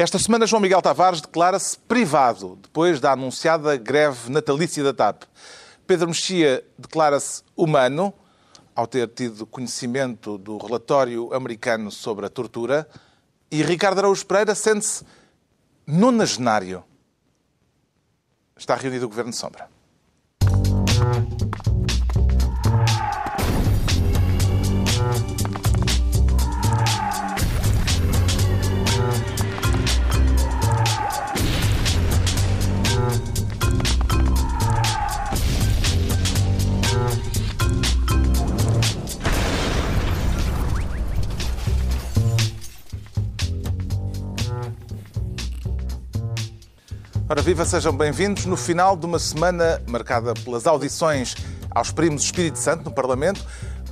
Esta semana, João Miguel Tavares declara-se privado depois da anunciada greve natalícia da TAP. Pedro Mexia declara-se humano ao ter tido conhecimento do relatório americano sobre a tortura. E Ricardo Araújo Pereira sente-se nonagenário. Está reunido o Governo de Sombra. Ora, viva, sejam bem-vindos no final de uma semana marcada pelas audições aos primos Espírito Santo no Parlamento,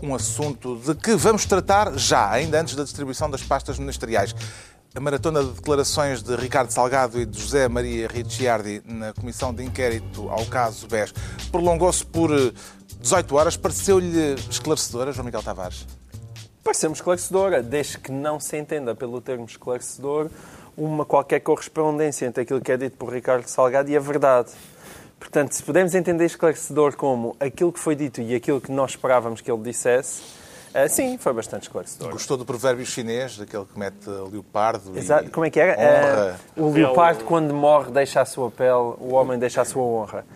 um assunto de que vamos tratar já, ainda antes da distribuição das pastas ministeriais. A maratona de declarações de Ricardo Salgado e de José Maria Ricciardi na Comissão de Inquérito ao caso BES prolongou-se por 18 horas. Pareceu-lhe esclarecedora, João Miguel Tavares? Pareceu-me esclarecedora, desde que não se entenda pelo termo esclarecedor uma qualquer correspondência entre aquilo que é dito por Ricardo Salgado e a verdade. Portanto, se podemos entender esclarecedor como aquilo que foi dito e aquilo que nós esperávamos que ele dissesse, uh, sim, foi bastante esclarecedor. Gostou do provérbio chinês, daquele que mete leopardo Exato. Como é que era? Uh, o leopardo, quando morre, deixa a sua pele, o homem deixa a sua honra.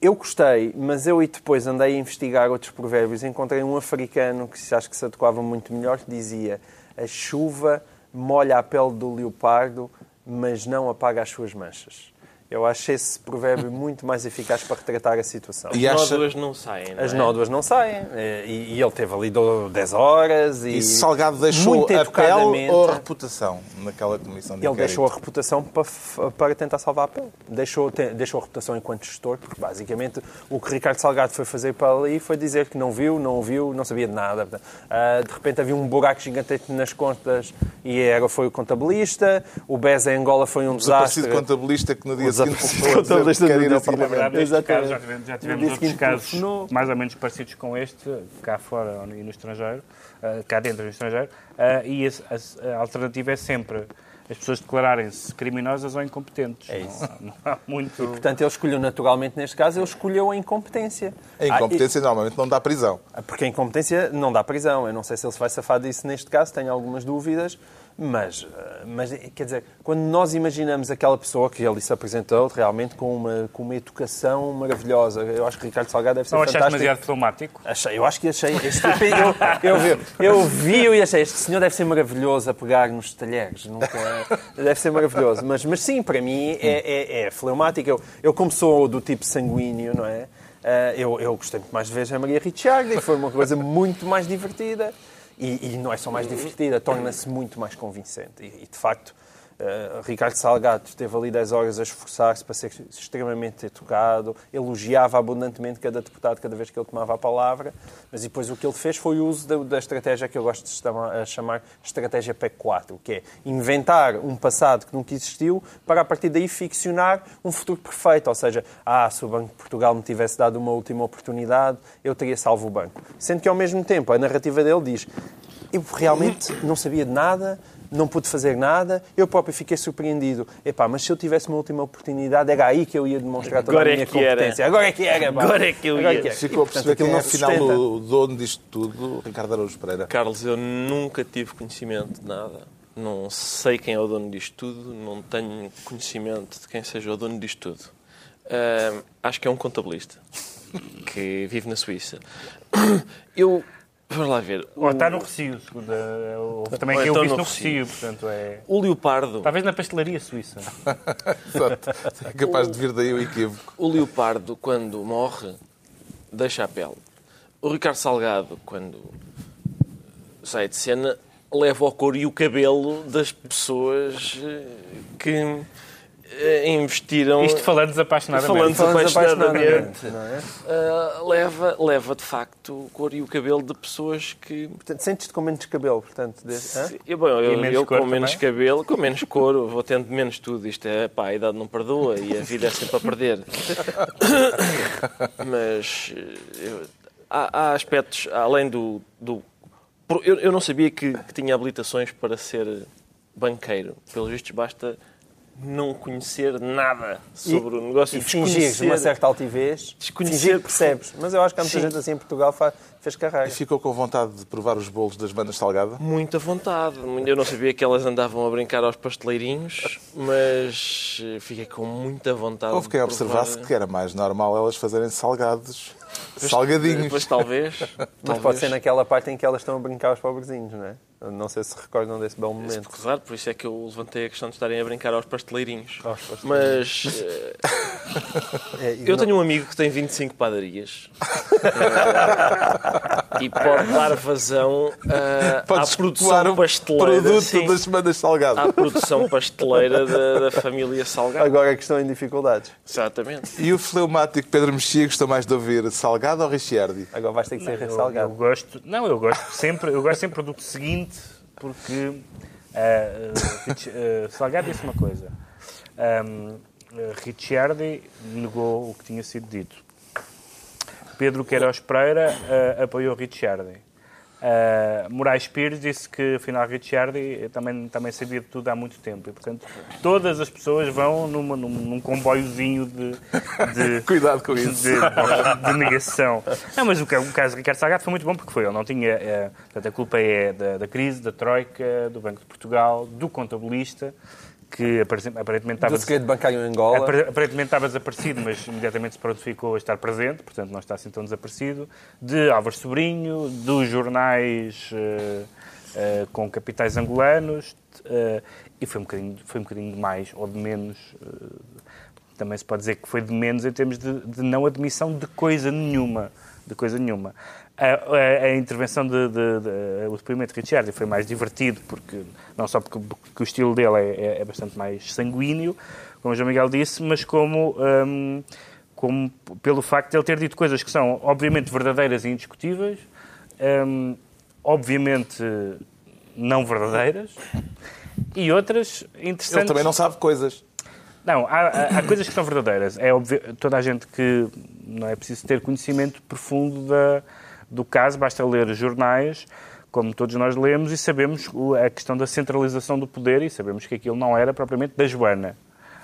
Eu gostei, mas eu e depois andei a investigar outros provérbios. Encontrei um africano que acho que se adequava muito melhor, que dizia a chuva molha a pele do leopardo, mas não apaga as suas manchas. Eu acho esse provérbio muito mais eficaz para retratar a situação. E as acha... nódoas não saem, não As é? nódoas não saem. E, e, ele teve ali 10 horas. E, e Salgado deixou a pele ou a reputação naquela comissão de Ele inquérito? deixou a reputação para, para tentar salvar a pele. Deixou, deixou a reputação enquanto gestor, porque basicamente o que Ricardo Salgado foi fazer para ali foi dizer que não viu, não ouviu, não sabia de nada. Uh, de repente havia um buraco gigantesco nas contas e era, foi o contabilista. O BES em Angola foi um desastre. O contabilista que no dia seguinte quer ir ao Parlamento. Exatamente. Já tivemos, já tivemos outros casos mais ou menos parecidos com este, cá fora e no estrangeiro, uh, cá dentro e no estrangeiro, uh, e a, a, a alternativa é sempre as pessoas declararem-se criminosas ou incompetentes. É isso. Não, não há muito... E, portanto, ele escolheu naturalmente, neste caso, ele escolheu a incompetência. A incompetência ah, e... normalmente não dá prisão. Porque a incompetência não dá prisão. Eu não sei se ele se vai safar disso neste caso, tenho algumas dúvidas. Mas, eh, mas, quer dizer, quando nós imaginamos aquela pessoa que ali se apresentou realmente com uma, com uma educação maravilhosa, eu acho que Ricardo Salgado deve ser não fantástico. Não demasiado diplomático? Achei, eu acho que achei. Este, eu, eu, eu, eu vi e achei, este senhor deve ser maravilhoso a pegar nos talheres. Nunca, deve ser maravilhoso. Mas, mas sim, para mim é, é, é fleumático. Eu, eu, como sou do tipo sanguíneo, não é? Eh, eu, eu gostei muito mais de ver a Maria Ricciardi, foi uma coisa muito mais divertida. E, e, não é só mais divertida, torna-se muito mais convincente. E, e de facto, Uh, Ricardo Salgado esteve ali 10 horas a esforçar-se para ser extremamente educado, elogiava abundantemente cada deputado cada vez que ele tomava a palavra, mas depois o que ele fez foi o uso da, da estratégia que eu gosto de chamar estratégia PEC 4, que é inventar um passado que nunca existiu para a partir daí ficcionar um futuro perfeito, ou seja, ah, se o Banco de Portugal me tivesse dado uma última oportunidade, eu teria salvo o banco. Sendo que ao mesmo tempo a narrativa dele diz eu realmente não sabia de nada, não pude fazer nada, eu próprio fiquei surpreendido. Epá, mas se eu tivesse uma última oportunidade, era aí que eu ia demonstrar toda Agora a minha é competência. Era. Agora é que era. Agora é que eu ia. É Ficou a perceber quem é, afinal, o dono disto tudo, Ricardo Araújo Pereira. Carlos, eu nunca tive conhecimento de nada. Não sei quem é o dono disto tudo, não tenho conhecimento de quem seja o dono disto tudo. Uh, acho que é um contabilista que vive na Suíça. Eu Vamos lá ver. Ou está no Recio, segundo a, houve também quem então eu vi no Recio, portanto é... O leopardo... Talvez na pastelaria suíça. Exato. É capaz de vir daí o equívoco. O leopardo, quando morre, deixa a pele. O Ricardo Salgado, quando sai de cena, leva o couro e o cabelo das pessoas que eh, investiram. Isto falando desapaixonadamente. Falando desapaixonadamente. Uh, leva, leva, de facto, o cor e o cabelo de pessoas que. Portanto, sentes-te com menos cabelo, portanto. De... eu, bom, eu, eu com menos cabelo, com menos cor, vou tendo menos tudo. Isto é, pá, a idade não perdoa e a vida é sempre a perder. Mas eu, há, há, aspectos, além do. do eu, eu não sabia que, que tinha habilitações para ser banqueiro. Pelos vistos, basta não conhecer nada sobre e, o negócio. E fingir uma certa altivez, desconhecer fingir que percebes. Mas eu acho que há muita Sim. gente assim em Portugal faz, fez carreira. E ficou com vontade de provar os bolos das bandas salgada? Muita vontade. Eu não sabia que elas andavam a brincar aos pasteleirinhos, mas fiquei com muita vontade. Houve quem de observasse que era mais normal elas fazerem salgados, salgadinhos. Pois talvez. Mas talvez. pode ser naquela parte em que elas estão a brincar aos pobrezinhos, não é? Não sei se recordam desse belo Esse momento. recordar, por isso é que eu levantei a questão de estarem a brincar aos pasteleirinhos. Aos pasteleirinhos. Mas eh, É, eu não- tenho um amigo que tem 25 padarias e pode dar vazão eh, à produção pasteleira. produto sim, das bandas salgadas. à produção pasteleira da, da família Salgado. Agora é que estão em dificuldades. Exatamente. E o fleumático Pedro Mexia gostou mais de ouvir salgado ou Ricciardi? Agora vais ter que ser Eu, eu salgado. gosto, não, eu gosto sempre, eu gosto sempre do seguinte, porque Rich- ah, Salgado disse uma coisa. Um, Ricciardi negou o que tinha sido dito. Pedro Queiroz Pereira ah, apoiou Ricciardi. Uh, Moraes Pires disse que, afinal, Ricciardi também, também sabia de tudo há muito tempo. E, portanto, todas as pessoas vão numa- num, num comboiozinho de, de, Cuidado com de, isso. de negação. Não, mas o, ca- o caso de Ricardo Salgado foi muito bom porque foi. Ele não tinha. eh, portanto, a culpa é da, da crise, da Troika, do Banco de Portugal, do contabilista, que apare- aparentemente estava. Do segredo bancário em Angola. Apare- Aparentemente estava desaparecido, mas imediatamente se prontificou a estar presente, portanto não está assim tão desaparecido. De Álvaro Sobrinho, dos jornais eh, eh, com capitais angolanos, eh, e foi um, bocadinho, foi um bocadinho de mais ou de menos. também se pode dizer que foi de menos em termos de, de não admissão de coisa nenhuma. De coisa nenhuma. A, a- a intervenção de, de- de- o depoimento de Ricciardi foi mais divertido, porque não só porque, porque o estilo dele é, é- é bastante mais sanguíneo, como o João Miguel disse, mas como, hum, como pelo facto de ele ter dito coisas que são obviamente verdadeiras e indiscutíveis, hum, obviamente não verdadeiras, e outras interessantes. Ele também não sabe coisas. Não, há, há- há coisas que são verdadeiras. É óbvio, toda a gente que não é preciso ter conhecimento profundo da, do caso, basta ler jornais, como todos nós lemos, e sabemos a questão da centralização do poder e sabemos que aquilo não era propriamente da Joana.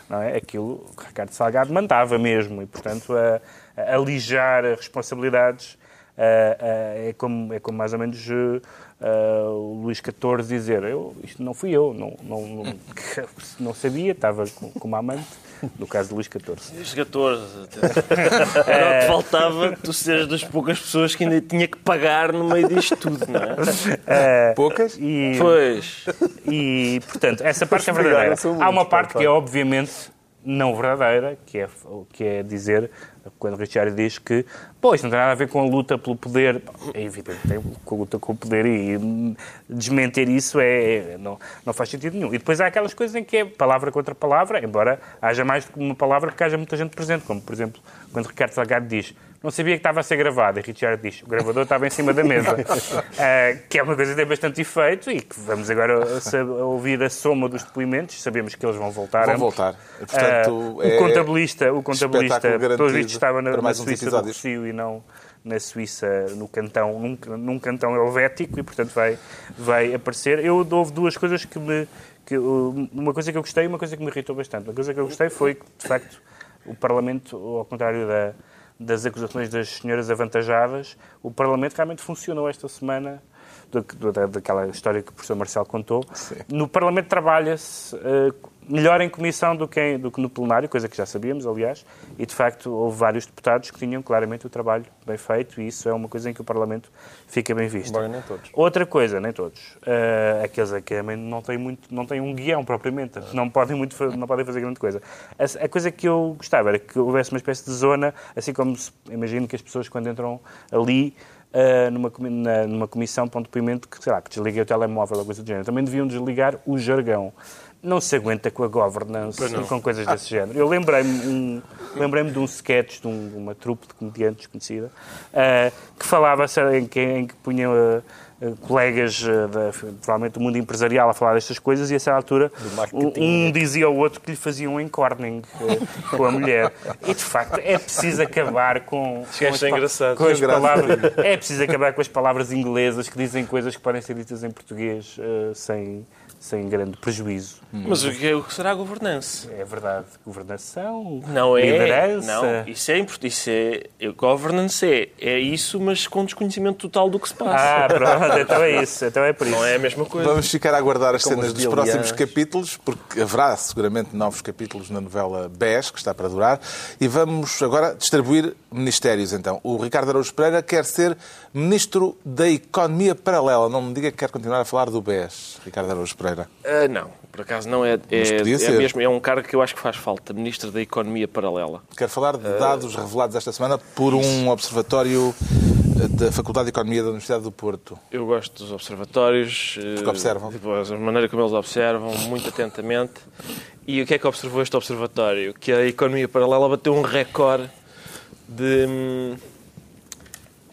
Não é? Aquilo o Ricardo Salgado mandava mesmo e, portanto, a, a alijar responsabilidades é, como, é como mais ou menos ah, ah, o Luís XIV dizer eu, isto não fui eu, não, não, não, não sabia, estava com, com uma amante, no caso de Luís XIV. Os 14. Era o que faltava tu seres das poucas pessoas que ainda tinha que pagar no meio disto tudo, não é? Ah, Poucas? e, Pois. E, portanto, essa parte é verdadeira. Há uma parte que é, obviamente, não verdadeira, que é, que é dizer, quando Richard diz que, pô, isto não tem nada a ver com a luta pelo poder. É evidente, tem com a luta com o poder e desmentir isso é, não, não faz sentido nenhum. E depois há aquelas coisas em que é palavra contra palavra, embora haja mais do que uma palavra porque haja muita gente presente, como, por exemplo, quando Ricardo Salgado diz não sabia que estava a ser gravado. E Richard diz, o gravador estava em cima da mesa. Ah, que é uma coisa que tem bastante efeito e que vamos agora ouvir a soma dos depoimentos. Sabemos que eles vão voltar. Vão ambos. voltar. Portanto, Ah, é o contabilista, o contabilista pelos vistos, estava na, na Suíça do. Rocio e não na Suíça, no cantão, num, num cantão helvético e, portanto, vai, vai aparecer. Eu houve duas coisas que me... Que, uh, uma coisa que eu gostei e uma coisa que me irritou bastante. Uma coisa que eu gostei foi que, de facto, o Parlamento, ao contrário da, das acusações das senhoras avantajadas, o Parlamento realmente funcionou esta semana, daquela história que o professor Marcelo contou. No Parlamento trabalha-se eh, melhor em comissão do que, em- do que no plenário, coisa que já sabíamos, aliás, e de facto houve vários deputados que tinham claramente o trabalho bem feito e isso é uma coisa em que o Parlamento fica bem visto. Embora nem todos. Outra coisa, nem todos. eh, aqueles a que não têm, muito, não têm um guião propriamente, não podem, muito, não podem fazer grande coisa. A, a coisa que eu gostava era que houvesse uma espécie de zona, assim como se, imagino que as pessoas quando entram ali eh, numa, na- numa comissão para um depoimento que, sei lá, que desliguem o telemóvel ou coisa do género, também deviam desligar o jargão. Não se aguenta com a governance e com coisas desse género. Eu lembrei-me um, lembrei de um sketch de, um- de uma trupe de comediantes conhecida eh, que falava em que, em que punham eh, eh, colegas, da, provavelmente do mundo empresarial, a falar destas coisas e a certa altura um, um dizia ao outro que lhe faziam um encorning com a mulher. E de facto é preciso acabar com, com, as, engraçado. com as Engraçado. palavras. É preciso acabar com as palavras inglesas que dizem coisas que podem ser ditas em português sem, sem grande prejuízo. Mas o que é- o que será a governança? É verdade, governação, Não é. liderança. Não, isso é importante. Isso é. Governance é, é isso, mas com desconhecimento total do que se passa. Ah, pronto, então é isso, então é por isso. Não é a mesma coisa. Vamos ficar a aguardar as Como cenas os dos próximos capítulos, porque haverá seguramente novos capítulos na novela BES, que está para durar. E vamos agora distribuir ministérios, então. O Ricardo Araújo Pereira quer ser Ministro da Economia Paralela. Não me diga que quer continuar a falar do BES, Ricardo Araújo Pereira. Ah, não, por acaso não é. É, é, mesmo, é um cargo que eu acho que faz falta. Ministro da Economia Paralela. Quero falar de dados revelados esta semana por um observatório eh, da Faculdade de Economia da Universidade do Porto. Eu gosto dos observatórios. eh, observam. tipo, a maneira como eles observam, muito atentamente. E o que é que observou este observatório? Que a economia paralela bateu um recorde de hum,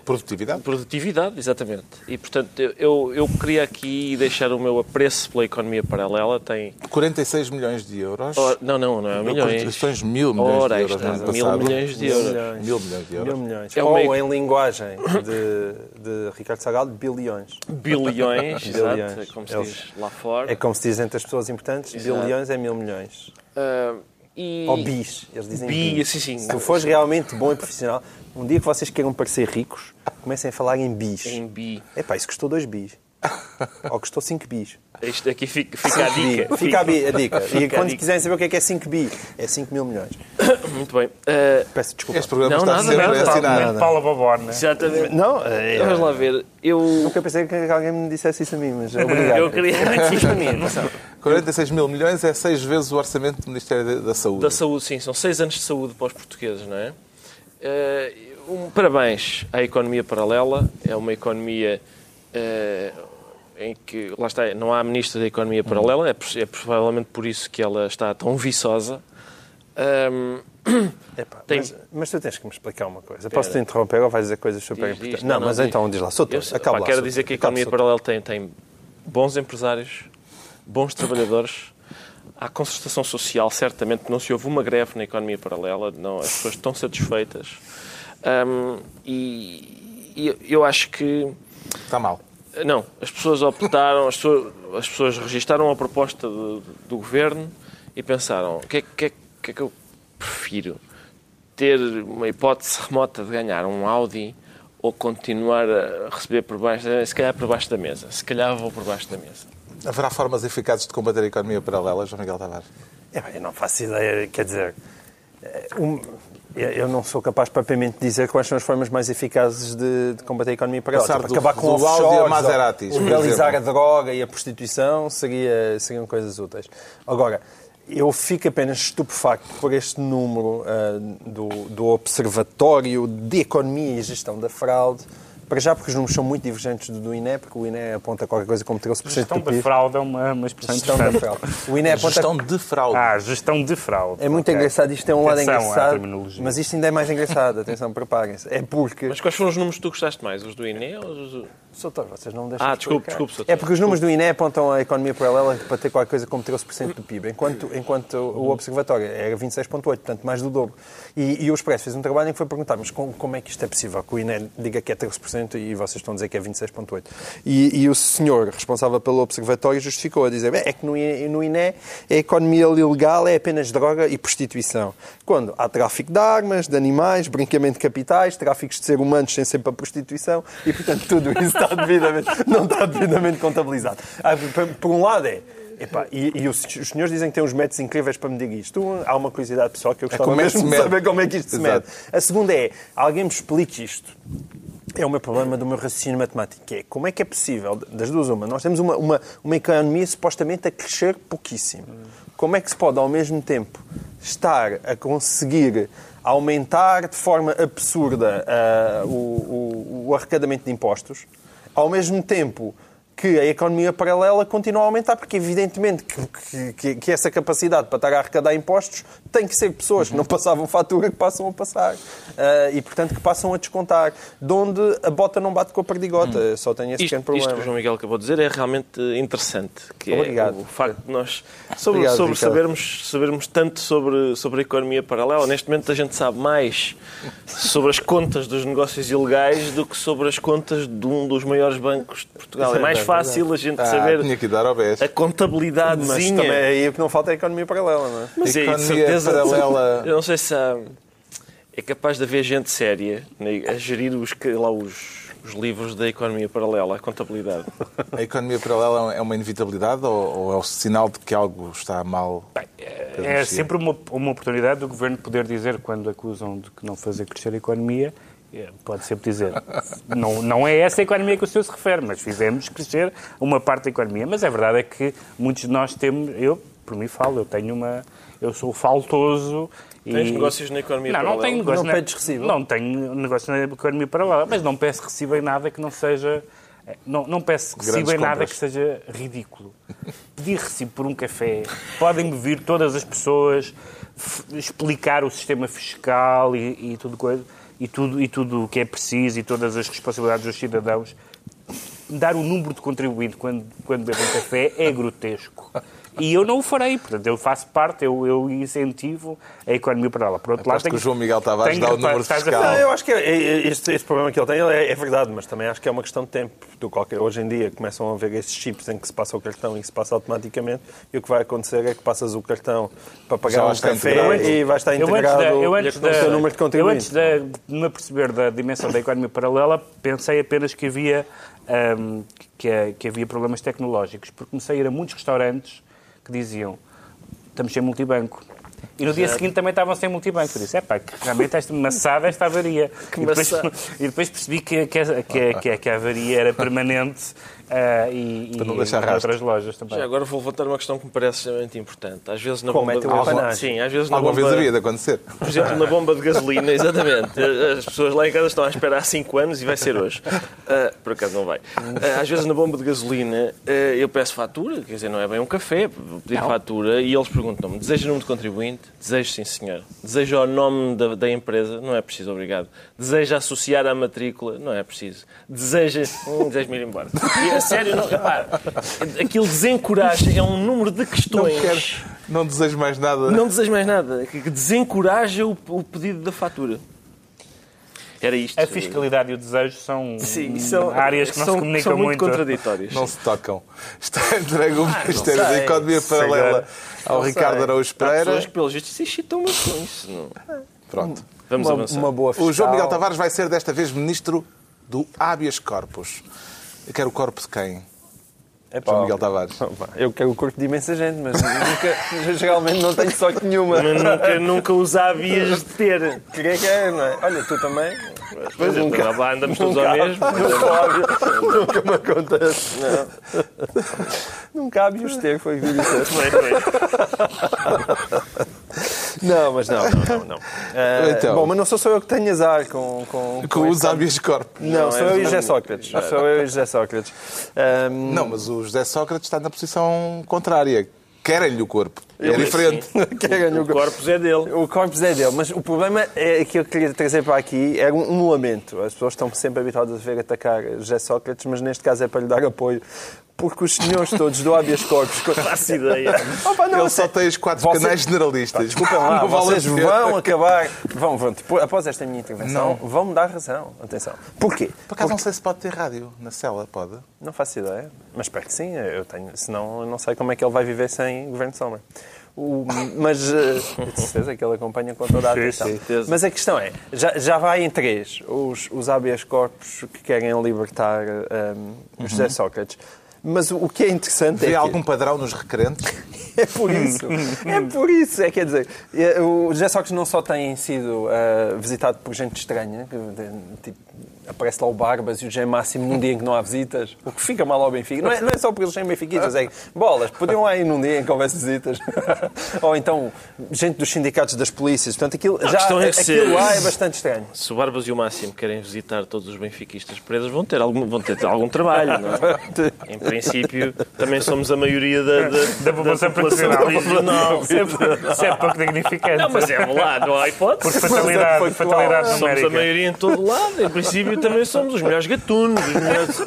Produtividade? produtividade, exatamente. E, portanto, eu- eu, queria aqui deixar o meu apreço pela economia paralela. Tem. 46 milhões de euros. Não, não, não é milhões. Mil milhões Ora, de euros está, no ano mil passado. milhões de Mil euros. milhões. Mil milhões de euros. Mil milhões. É Ou, uma eco- em linguagem de, de Ricardo Salgado, bilhões. Bilhões, Bilhões. exato, é como se Eles- diz lá fora. É como se diz entre as pessoas importantes, Exato. bilhões é mil milhões. Ah, e... Ou bis, eles dizem Bi, bi. sim, sim. Se tu fores realmente bom e profissional, um dia que vocês queiram parecer ricos, comecem a falar em bis. Em bi. Epá, isso custou 2 bis. Ou custou 5 bis. Isto aqui fica, fica a Bi. dica. Fica a, bi- a dica. E Fica a quando dica. quiserem saber o que é que é 5 bi, é 5 mil milhões. Muito bem. Ah, Peço desculpa. Este programa Não, está nada, nada, a nada. assinar. Nada. Paula Baborna. exatamente. Não, é, Vamos lá ver. Eu, Nunca pensei que alguém me dissesse isso a mim, mas obrigado. eu queria aqui para mim. atenção. 46 mil milhões é seis vezes o orçamento do Ministério da- Saúde. Da saúde, sim. São seis anos de saúde para os portugueses, não é? Eh, um, parabéns à economia paralela. É uma economia eh, em que, lá está, não há ministra da economia paralela. É, é provavelmente por isso que ela está tão viçosa. Ahm, Epá, Tem- mas, mas tu tens que me explicar uma coisa. Posso-te interromper ou vais dizer coisas super Diz, importantes? Não, Não, não, mas diz. então diz lá. Sou eu, todo. Acaba pá, lá. quero dizer que a economia paralela tem, tem bons empresários, bons trabalhadores. Há concertação social, certamente não se houve uma greve na economia paralela, não, as pessoas estão satisfeitas. Ahm, e, e eu acho que Está mal. não, as pessoas optaram, as pessoas, as pessoas registaram a proposta do, do governo e pensaram: o que é, que, é, que é que eu prefiro? Ter uma hipótese remota de ganhar um Audi ou continuar a receber por baixo, se calhar por baixo da mesa? Se calhar vou por baixo da mesa. Haverá formas eficazes de combater a economia paralela, João Miguel Tavares? É, eu não faço ideia, quer dizer, eh, um, eu não sou capaz propriamente de dizer quais são as formas mais eficazes de, de combater a economia paralela. Passar Tipo, do- acabar com do Audi a Maseratis, legalizar a droga e a prostituição seria, seriam coisas úteis. Agora, eu fico apenas estupefacto por este número ah, do, do Observatório de Economia e Gestão da Fraude. Para já, porque os números são muito divergentes do, do INE, porque o INE aponta qualquer coisa como 13% Gestão do PIB. fraude é uma, uma expressão Gestão interessante. fraude. O INE aponta Gestão de fraude. Ah, gestão de fraude. é muito Ok. engraçado, isto é um lado Atenção à engraçado, terminologia. mas isto ainda é mais engraçado, atenção, preparem-se. É porque, Mas quais foram os números que tu gostaste mais? Os do INE ou os do... Soutor, vocês não deixam Ah, de desculpe, desculpe, Soutor. É porque os números do INE apontam a economia paralela para ter qualquer coisa como 13% do PIB, enquanto, enquanto o Observatório era 26,8%, portanto mais do dobro. E, e o Expresso fez um trabalho em que foi perguntar, mas como, como é que isto é possível? Que o INE diga que é 13% e vocês estão a dizer que é 26,8%. E, e o senhor responsável pelo Observatório justificou a dizer, "Bem, é que no no INE a economia ilegal é apenas droga e prostituição. Quando há tráfico de armas, de animais, branqueamento de capitais, tráficos de seres humanos sem ser para prostituição e, portanto, tudo isso está devidamente, não está devidamente contabilizado. Ah, por- um lado é. epá, e, e os, os senhores dizem que têm uns métodos incríveis para medir isto. Há uma curiosidade pessoal que eu gostava como é mesmo de saber como é que isto se mede. Exato. A segunda é, alguém me explique isto. É o meu problema do meu raciocínio matemático, que é como é que é possível, das duas uma, nós temos uma, uma, uma economia supostamente a crescer pouquíssimo. Como é que se pode, ao mesmo tempo, estar a conseguir aumentar de forma absurda ah, o, o- o arrecadamento de impostos, ao mesmo tempo que a economia paralela continua a aumentar, porque evidentemente que, que- que essa capacidade para estar a arrecadar impostos tem que ser pessoas que não passavam fatura que passam a passar Ah, e, portanto, que passam a descontar. De onde a bota não bate com a perdigota. Só tenho esse Isto, pequeno isto que o problema. João Miguel acabou de dizer é realmente interessante. Que Obrigado. É o facto de nós, sobre, Obrigado, sobre sabermos, sabermos tanto sobre, sobre a economia paralela, neste momento a gente sabe mais sobre as contas dos negócios ilegais do que sobre as contas de um dos maiores bancos de Portugal. É mais fácil a gente Ah, saber tinha que dar ao BES. a Mas contabilidadezinha. também aí o que não falta é a economia paralela, não é? Mas é, de Economia certeza, paralela. Eu não sei se há, é capaz de haver gente séria né, a gerir os, lá os, os livros da economia paralela, a contabilidade. A economia paralela é uma inevitabilidade ou, ou é o sinal de que algo está mal? É sempre uma, uma oportunidade do governo poder dizer, quando acusam de que não fazer crescer a economia, é, pode sempre dizer, não, não é essa a economia que o senhor se refere, mas fizemos crescer uma parte da economia. Mas a verdade é que muitos de nós temos, eu, por mim falo, eu tenho uma, eu sou faltoso. Tens e- negócios na economia não, paralela? não tenho negócio Não na- pedes recibo? Não tenho negócio na economia paralela, mas não peço recibo em nada que não seja. Não, não peço recibo Grandes em nada compras. que seja ridículo. Pedir recibo por um café, podem-me vir todas as pessoas explicar o sistema fiscal e, e tudo coisa, e tudo e tudo o que é preciso e todas as responsabilidades dos cidadãos. Dar o número de contribuinte quando, quando bebo um café é grotesco. E eu não o farei, portanto, eu faço parte, eu, eu incentivo a economia paralela. Por outro lado, que o João Miguel Tavares tenho dá o número a fiscal. Não, eu acho que é- é- este, este problema que ele tem é, é verdade, mas também acho que é uma questão de tempo. Tu, qualquer, hoje em dia começam a haver esses chips em que se passa o cartão e que se passa automaticamente, e o que vai acontecer é que passas o cartão para pagar um café integrado. e vai estar Eu antes, integrado da, eu, antes da, número de eu contribuintes. antes de me aperceber da dimensão da economia paralela, pensei apenas que havia, ahm, que, é- que havia problemas tecnológicos, porque comecei a ir a muitos restaurantes que diziam estamos sem multibanco. E no dia seguinte também estavam sem multibanco. Eu disse, é pá, que realmente esta maçada, esta avaria. E, depois, e depois percebi que, que, que, que a avaria era permanente ah, e, Para não e deixar rastro. outras lojas também. Já agora vou levantar uma questão que me parece extremamente importante. Às vezes na Como bomba é gasolina. Sim, às vezes na Alguma bomba... vez havia de acontecer. Por exemplo, na bomba de gasolina, exatamente. As pessoas lá em casa estão à espera há 5 anos e vai ser hoje. Ah, por acaso não vai. Ah, às vezes na bomba de gasolina ah, eu peço fatura, quer dizer, não é bem um café, vou pedir fatura e eles perguntam-me: deseja número de contribuinte? Desejo, sim, senhor. Deseja o nome da, da empresa? Não é preciso, obrigado. Deseja associar à matrícula? Não é preciso. Deseja. Hum, desejo-me ir embora. E, a sério, não, repara, aquilo desencoraja, é um número de Não questões. quero, não desejo mais nada. Não desejo mais nada. Que desencoraja o, o pedido da fatura. Era isto. A fiscalidade e o desejo são Sim, são, áreas que não são, se comunicam são muito, muito. contraditórias. Não se tocam. Está entregue o Ministério da sei. Economia Sei Paralela Não ao sei. Ricardo Araújo Há pessoas Pereira. que, pelos vistos, se excitam muito com isso. Não. Pronto. Vamos uma, avançar. uma boa O João fiscal. Miguel Tavares vai ser desta vez Ministro do habeas corpus. Eu quero o corpo de quem? Epá, João Miguel Tavares. Pá, Eu quero o corpo de imensa gente, mas nunca, geralmente não tenho sorte nenhuma. Mas nunca, nunca os havias de ter. Quem é que é, não é? Olha, tu também. Pois é, nunca- lá andamos todos nunca, ao mesmo. nunca, nunca me acontece. Nunca há os ter, foi o que disseste. Foi, foi. Não, mas não, não, não. não. Ah, Então. Bom, mas não sou só eu que tenho azar com... Com, Com os esta- habeas corpus. Não, Não, sou é eu e. José Sócrates. Sou eu e José Sócrates. Não, mas o José Sócrates está na posição contrária. Querem-lhe o corpo. É diferente. sim. é ganho O corpus é dele. O corpus é dele, mas o problema é que eu queria trazer para aqui era um, um lamento. As pessoas estão sempre habituadas a ver atacar José Sócrates, mas neste caso é para lhe dar apoio. Porque os senhores todos do habeas corpus... que eu Faço ideia. Opa, não, Ele só tem os quatro Você- canais generalistas. Desculpem lá, Não vale vocês pena. vão acabar... Vão, vão, depois, após esta minha intervenção, Não. vão-me dar razão. Atenção. Porquê? Por acaso não sei se pode ter rádio na cela, pode? Não faço ideia, mas espero que sim. Eu tenho, senão eu não sei como é que ele vai viver sem Governo de Sombra. O- mas eh, de certeza que ele acompanha com toda a Sim, atenção. certeza. Mas a questão é, já, já vai em três os, os habeas corpus que querem libertar eh, um, José Sócrates. Mas o, que é interessante Vê é que... algum padrão nos requerentes? É por isso. É por isso. É, quer dizer, é, o José Sócrates não só tem sido ah, visitado por gente estranha, que, de- tipo, aparece lá o Barbas e o José Máximo num dia em que não há visitas, o que fica mal ao Benfica. Não é, não é só por eles serem benfiquistas, é que, bolas, podiam lá ir num dia em que houvesse visitas. Ou então, gente dos sindicatos das polícias. Portanto, aquilo, já, questão é que aquilo lá é bastante estranho. Se o Barbas e o Máximo querem visitar todos os benfiquistas presos, vão ter algum, vão ter algum trabalho, não é? Em princípio, também somos a maioria da, da, Da população profissional. prisional. Sempre, sempre pouco dignificante. Não, mas é lá, não há hipótese. Por fatalidade, Mas é fatalidade Somos a numérica. maioria em todo lado. Em princípio, também somos os melhores gatunos. Os melhores...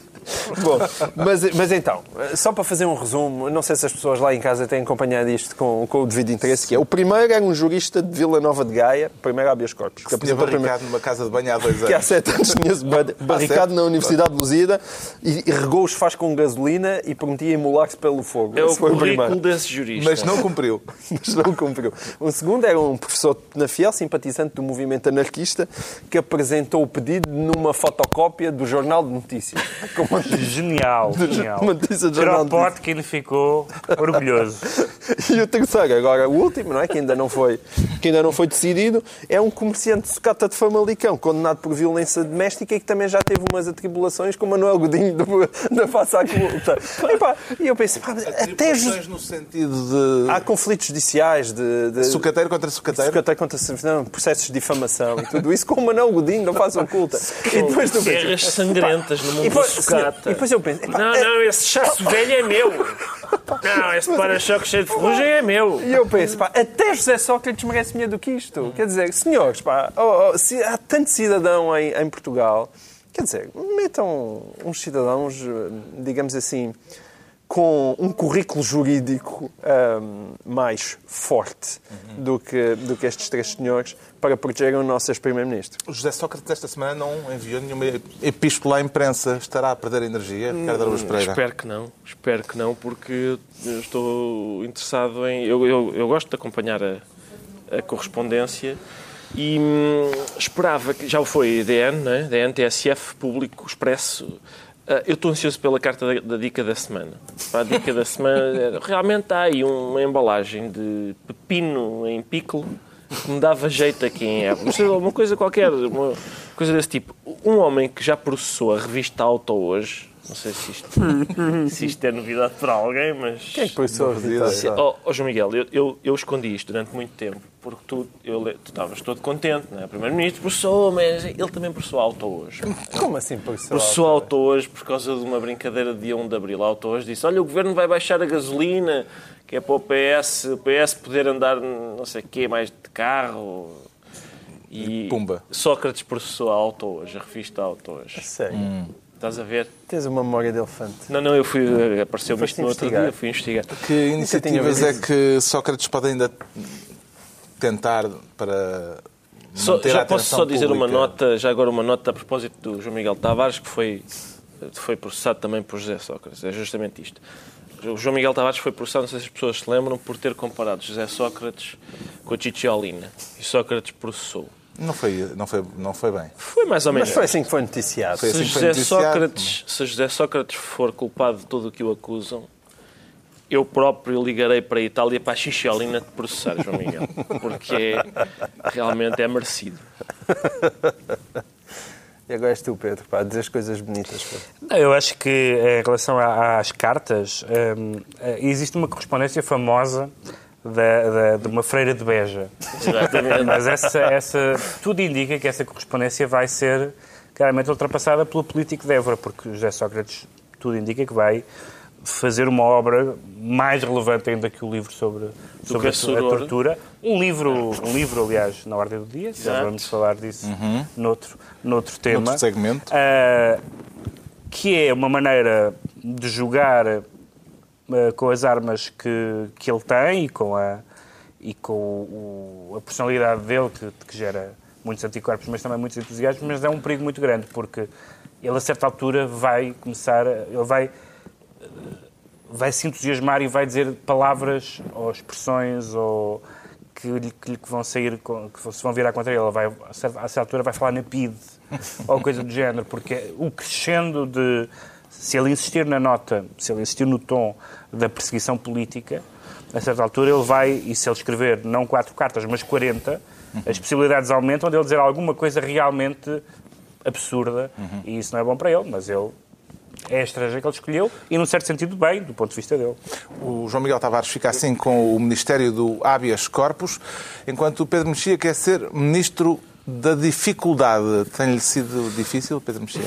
Bom, mas, mas então, só para fazer um resumo, não sei se as pessoas lá em casa têm acompanhado isto com, com o devido interesse, que é o primeiro era um jurista de Vila Nova de Gaia, primeiro habeas corpus. Que tinha barricado numa casa de banho há dois anos. Que há sete anos tinha-se barricado na Universidade de Lusida e, e regou os faz com gasolina e prometia imolar-se pelo fogo. É o Esse foi currículo primeiro. desse jurista. Mas não cumpriu. Mas não cumpriu. O segundo era um professor na Fiel, simpatizante do movimento anarquista, que apresentou o pedido numa fotocópia do Jornal de Notícias. Com uma- Genial, genial. Uma notícia de Tirou jornal o pote que ele ficou orgulhoso. E o terceiro, agora o último, não é? Que ainda não foi, que ainda não foi decidido, é um comerciante de sucata de Famalicão, condenado por violência doméstica e que também já teve umas atribulações com Manuel Godinho do, da Face à Culta. E, pá, e eu pensei, pá, até no sentido de há conflitos judiciais de, de sucateiro contra sucateiro. sucateiro contra não, processos de difamação e tudo isso com o Manuel Godinho da Face Oculta. E depois tu pensas, Guerras sangrentas no e mundo da depois, e depois eu penso, epá, Não, não, esse chasso velho é meu. Não, esse para-choque cheio de ferrugem é meu. E eu penso, pá, até José Sócrates merece melhor do que isto. Quer dizer, senhores, pá, oh, oh, se há tanto cidadão em, em Portugal, quer dizer, metam uns cidadãos, digamos assim, com um currículo jurídico ahm, mais forte do, que, do que estes três senhores para protegerem o nosso ex-primeiro-ministro. O José Sócrates esta semana não enviou nenhuma epístola à imprensa. Estará a perder energia, Ricardo Araújo Pereira? Espero que não, espero que não, porque eu estou interessado em. Eu, eu, eu gosto de acompanhar a, a correspondência e hum, esperava que. Já o foi DN, né? DN, TSF, Público, Expresso. Ah, eu estou ansioso pela carta da, da dica da semana. Para a dica da semana, realmente há aí uma embalagem de pepino em piccolo que me dava jeito aqui em lá, Uma coisa qualquer, uma coisa desse tipo. Um homem que já processou a revista Auto hoje, não sei se isto, se isto é novidade para alguém, mas... Quem é que passou a Oh, oh, João Miguel, eu, eu, eu escondi isto durante muito tempo, porque tu, eu, tu estavas todo contente, não é? O Primeiro-Ministro processou, mas ele também processou a Auto hoje. Como assim, professor? Processou a Auto hoje por causa de uma brincadeira de dia 1 de Abril. A Auto hoje disse, olha, o Governo vai baixar a gasolina, que é para o PS, o PS poder andar não sei o quê, mais de carro... E Pumba. Sócrates processou a Auto hoje, a revista Auto hoje. Sério. Estás a ver? Tens uma memória de elefante. Não, não, eu fui, apareceu-me Foste isto no outro dia, fui investigar. Que iniciativas é que Sócrates pode ainda tentar para Só- manter a já posso só dizer uma pública? nota, já agora uma nota a propósito do João Miguel Tavares, que foi, foi processado também por José Sócrates. É justamente isto. O João Miguel Tavares foi processado, não sei se as pessoas se lembram, por ter comparado José Sócrates com a Cicciolina. E Sócrates processou. Não foi, não, foi, não foi bem. Foi mais ou menos. Mas foi assim que foi noticiado. Foi se, assim foi José noticiado. Sócrates, se José Sócrates for culpado de tudo o que o acusam, eu próprio ligarei para a Itália para a Cicciolina te processar, João Miguel. Porque é, realmente é merecido. E agora és tu, Pedro, pá, dizer as coisas bonitas. Não, Eu acho que em relação às cartas, hum, eh, existe uma correspondência famosa da, da- de uma freira de Beja. Exatamente. Mas essa, essa, tudo indica que essa correspondência vai ser claramente ultrapassada pelo político de Évora, porque José Sócrates, tudo indica que vai fazer uma obra mais relevante ainda que o livro sobre, sobre a, a tortura. Um livro, um livro, aliás, na ordem do dia, já Exato. vamos falar disso noutro, noutro tema. Noutro segmento. Ah, que é uma maneira de ah, com as armas que, que ele tem e com a, e com o- a personalidade dele, que, que gera muitos anticorpos, mas também muitos entusiasmos, mas é um perigo muito grande, porque ele, a certa altura, vai começar, ele vai vai se entusiasmar e vai dizer palavras ou expressões ou que, que lhe vão sair, que se vão virar contra ele. Ele Vai, a certa altura vai falar na PID ou coisa do género, porque o crescendo de. Se ele insistir na nota, se ele insistir no tom da perseguição política, a certa altura ele vai, e se ele escrever não quatro cartas, mas 40, as possibilidades aumentam de ele dizer alguma coisa realmente absurda, e isso não é bom para ele, mas ele é a estratégia que ele escolheu e, num certo sentido, bem, do ponto de vista dele. O João Miguel Tavares fica assim com o Ministério do Habeas Corpus, enquanto o Pedro Mexia quer ser Ministro da Dificuldade. Tem-lhe sido difícil, Pedro Mexia?